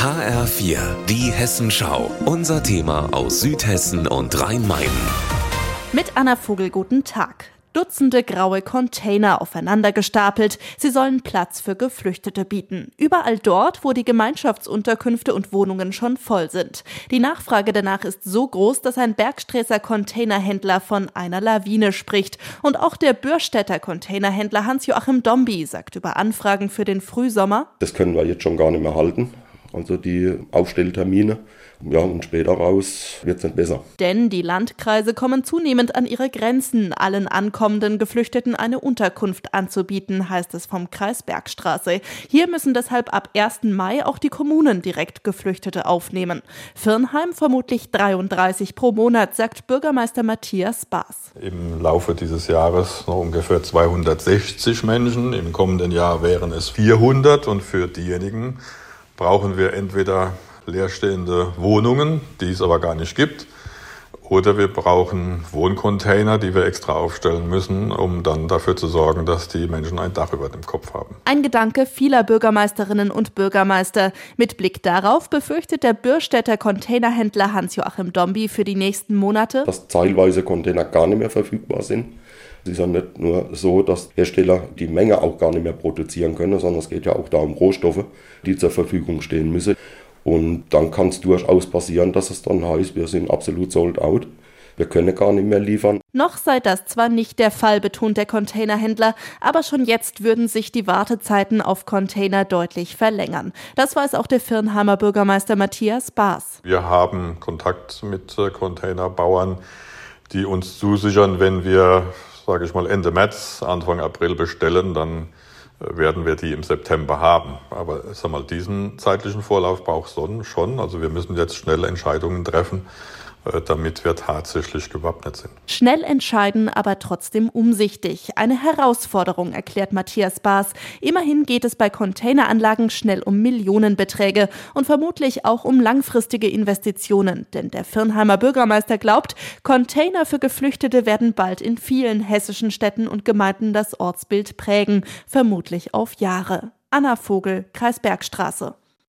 HR4, die Hessenschau. Unser Thema aus Südhessen und Rhein-Main. Mit Anna Vogel, guten Tag. Dutzende graue Container aufeinander gestapelt. Sie sollen Platz für Geflüchtete bieten. Überall dort, wo die Gemeinschaftsunterkünfte und Wohnungen schon voll sind. Die Nachfrage danach ist so groß, dass ein Bergstresser Containerhändler von einer Lawine spricht. Und auch der Bürstädter Containerhändler Hans-Joachim Dombi sagt über Anfragen für den Frühsommer. Das können wir jetzt schon gar nicht mehr halten also die Aufstelltermine. Ja, und später raus wird es nicht besser. Denn die Landkreise kommen zunehmend an ihre Grenzen, allen ankommenden Geflüchteten eine Unterkunft anzubieten, heißt es vom Kreis Bergstraße. Hier müssen deshalb ab 1. Mai auch die Kommunen direkt Geflüchtete aufnehmen. Firnheim vermutlich 33 pro Monat, sagt Bürgermeister Matthias Baas. Im Laufe dieses Jahres noch ungefähr 260 Menschen. Im kommenden Jahr wären es 400 und für diejenigen, brauchen wir entweder leerstehende Wohnungen, die es aber gar nicht gibt, oder wir brauchen Wohncontainer, die wir extra aufstellen müssen, um dann dafür zu sorgen, dass die Menschen ein Dach über dem Kopf haben. Ein Gedanke vieler Bürgermeisterinnen und Bürgermeister. Mit Blick darauf befürchtet der Bürstädter Containerhändler Hans-Joachim Dombi für die nächsten Monate, dass teilweise Container gar nicht mehr verfügbar sind. Es ist ja nicht nur so, dass Hersteller die Menge auch gar nicht mehr produzieren können, sondern es geht ja auch da um Rohstoffe, die zur Verfügung stehen müssen. Und dann kann es durchaus passieren, dass es dann heißt, wir sind absolut sold out. Wir können gar nicht mehr liefern. Noch sei das zwar nicht der Fall, betont der Containerhändler, aber schon jetzt würden sich die Wartezeiten auf Container deutlich verlängern. Das weiß auch der Firnheimer Bürgermeister Matthias Baas. Wir haben Kontakt mit äh, Containerbauern, die uns zusichern, wenn wir sage ich mal, Ende März, Anfang April bestellen, dann werden wir die im September haben. Aber sag mal, diesen zeitlichen Vorlauf braucht es schon. Also wir müssen jetzt schnell Entscheidungen treffen, damit wir tatsächlich gewappnet sind. Schnell entscheiden, aber trotzdem umsichtig. Eine Herausforderung, erklärt Matthias Baas. Immerhin geht es bei Containeranlagen schnell um Millionenbeträge und vermutlich auch um langfristige Investitionen. Denn der Firnheimer Bürgermeister glaubt, Container für Geflüchtete werden bald in vielen hessischen Städten und Gemeinden das Ortsbild prägen, vermutlich auf Jahre. Anna Vogel, Kreisbergstraße.